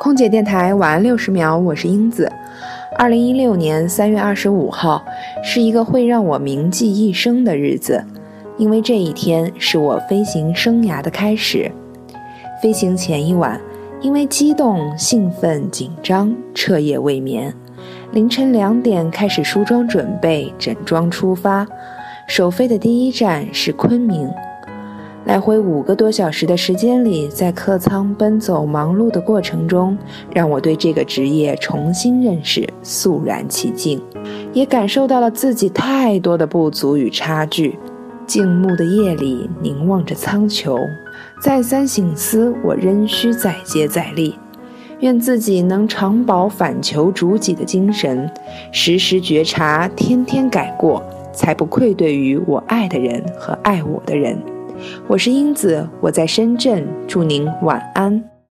空姐电台晚安六十秒，我是英子。二零一六年三月二十五号是一个会让我铭记一生的日子，因为这一天是我飞行生涯的开始。飞行前一晚，因为激动、兴奋、紧张，彻夜未眠。凌晨两点开始梳妆准备，整装出发。首飞的第一站是昆明。来回五个多小时的时间里，在客舱奔走忙碌的过程中，让我对这个职业重新认识，肃然起敬，也感受到了自己太多的不足与差距。静穆的夜里，凝望着苍穹，再三省思，我仍需再接再厉。愿自己能常保反求诸己的精神，时时觉察，天天改过，才不愧对于我爱的人和爱我的人。我是英子，我在深圳，祝您晚安。